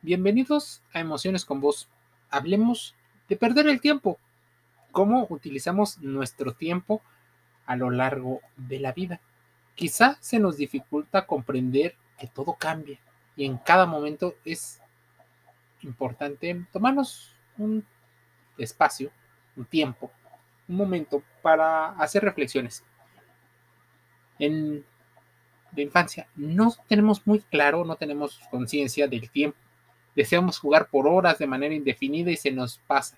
Bienvenidos a Emociones con Vos. Hablemos de perder el tiempo. ¿Cómo utilizamos nuestro tiempo a lo largo de la vida? Quizá se nos dificulta comprender que todo cambia y en cada momento es importante tomarnos un espacio, un tiempo, un momento para hacer reflexiones. En la infancia no tenemos muy claro, no tenemos conciencia del tiempo Deseamos jugar por horas de manera indefinida y se nos pasa.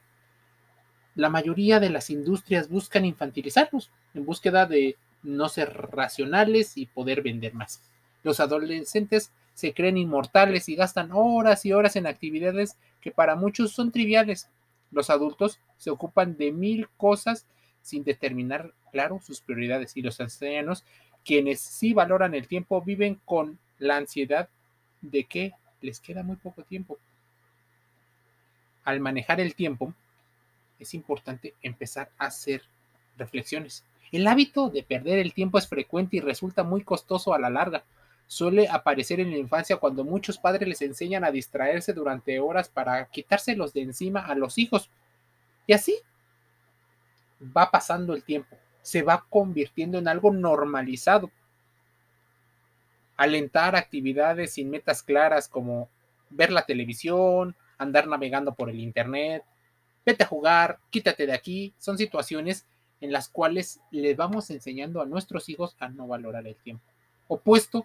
La mayoría de las industrias buscan infantilizarnos en búsqueda de no ser racionales y poder vender más. Los adolescentes se creen inmortales y gastan horas y horas en actividades que para muchos son triviales. Los adultos se ocupan de mil cosas sin determinar, claro, sus prioridades y los ancianos, quienes sí valoran el tiempo, viven con la ansiedad de que les queda muy poco tiempo. Al manejar el tiempo, es importante empezar a hacer reflexiones. El hábito de perder el tiempo es frecuente y resulta muy costoso a la larga. Suele aparecer en la infancia cuando muchos padres les enseñan a distraerse durante horas para quitárselos de encima a los hijos. Y así va pasando el tiempo, se va convirtiendo en algo normalizado alentar actividades sin metas claras como ver la televisión, andar navegando por el Internet, vete a jugar, quítate de aquí, son situaciones en las cuales le vamos enseñando a nuestros hijos a no valorar el tiempo. Opuesto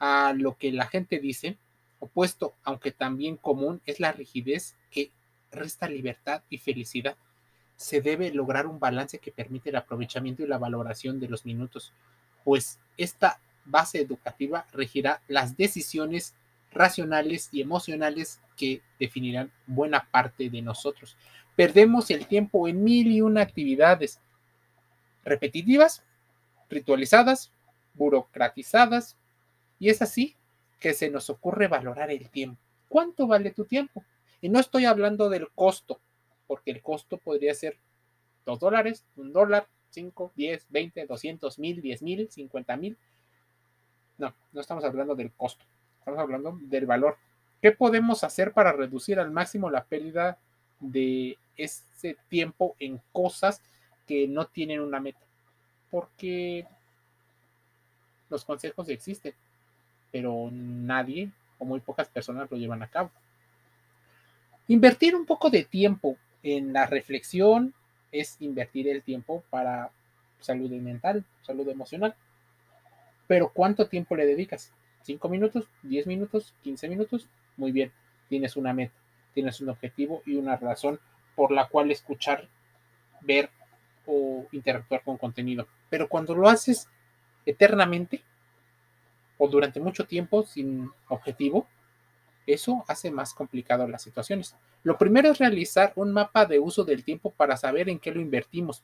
a lo que la gente dice, opuesto, aunque también común, es la rigidez que resta libertad y felicidad. Se debe lograr un balance que permite el aprovechamiento y la valoración de los minutos, pues esta base educativa regirá las decisiones racionales y emocionales que definirán buena parte de nosotros. Perdemos el tiempo en mil y una actividades repetitivas, ritualizadas, burocratizadas, y es así que se nos ocurre valorar el tiempo. ¿Cuánto vale tu tiempo? Y no estoy hablando del costo, porque el costo podría ser dos dólares, un dólar, cinco, diez, veinte, doscientos mil, diez mil, cincuenta mil, no, no estamos hablando del costo, estamos hablando del valor. ¿Qué podemos hacer para reducir al máximo la pérdida de ese tiempo en cosas que no tienen una meta? Porque los consejos existen, pero nadie o muy pocas personas lo llevan a cabo. Invertir un poco de tiempo en la reflexión es invertir el tiempo para salud mental, salud emocional. Pero ¿cuánto tiempo le dedicas? ¿Cinco minutos? ¿Diez minutos? ¿15 minutos? Muy bien, tienes una meta, tienes un objetivo y una razón por la cual escuchar, ver o interactuar con contenido. Pero cuando lo haces eternamente o durante mucho tiempo sin objetivo, eso hace más complicado las situaciones. Lo primero es realizar un mapa de uso del tiempo para saber en qué lo invertimos.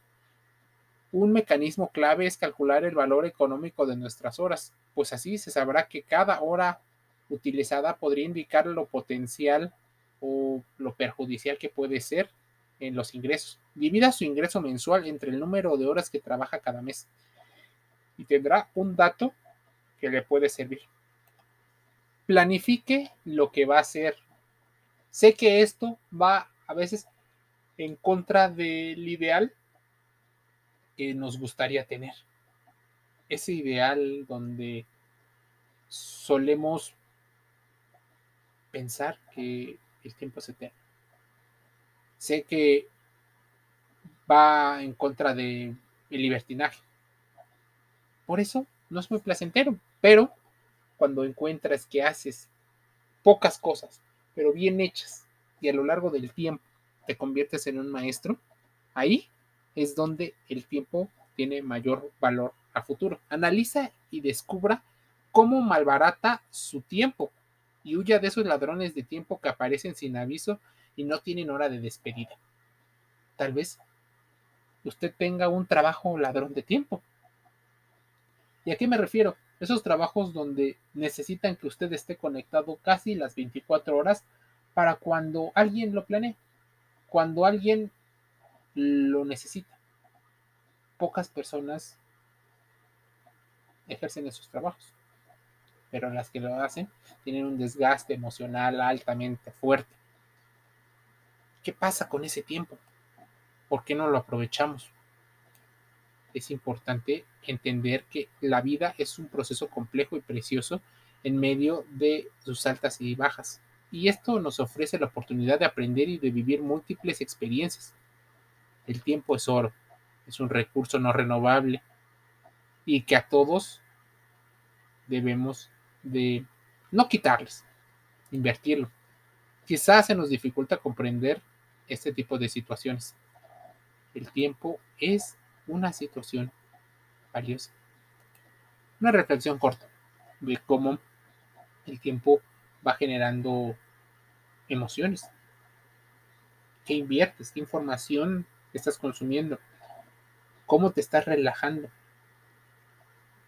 Un mecanismo clave es calcular el valor económico de nuestras horas, pues así se sabrá que cada hora utilizada podría indicar lo potencial o lo perjudicial que puede ser en los ingresos. Divida su ingreso mensual entre el número de horas que trabaja cada mes y tendrá un dato que le puede servir. Planifique lo que va a hacer. Sé que esto va a veces en contra del ideal, que nos gustaría tener. Ese ideal donde solemos pensar que el tiempo se eterno. Sé que va en contra del libertinaje. Por eso no es muy placentero, pero cuando encuentras que haces pocas cosas, pero bien hechas, y a lo largo del tiempo te conviertes en un maestro, ahí es donde el tiempo tiene mayor valor a futuro. Analiza y descubra cómo malbarata su tiempo y huya de esos ladrones de tiempo que aparecen sin aviso y no tienen hora de despedida. Tal vez usted tenga un trabajo ladrón de tiempo. ¿Y a qué me refiero? Esos trabajos donde necesitan que usted esté conectado casi las 24 horas para cuando alguien lo planee, cuando alguien lo necesita. Pocas personas ejercen esos trabajos. pero las que lo hacen tienen un desgaste emocional altamente fuerte. ¿Qué pasa con ese tiempo? ¿Por qué no lo aprovechamos? Es importante entender que la vida es un proceso complejo y precioso en medio de sus altas y bajas. Y esto nos ofrece la oportunidad de aprender y de vivir múltiples experiencias. El tiempo es oro, es un recurso no renovable y que a todos debemos de no quitarles, invertirlo. Quizás se nos dificulta comprender este tipo de situaciones. El tiempo es una situación valiosa. Una reflexión corta de cómo el tiempo va generando emociones. ¿Qué inviertes? ¿Qué información estás consumiendo? ¿Cómo te estás relajando?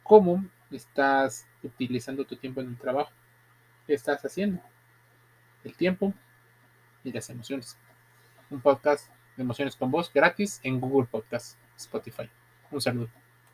¿Cómo estás utilizando tu tiempo en el trabajo? ¿Qué estás haciendo? El tiempo y las emociones. Un podcast de emociones con voz gratis en Google Podcast, Spotify. Un saludo.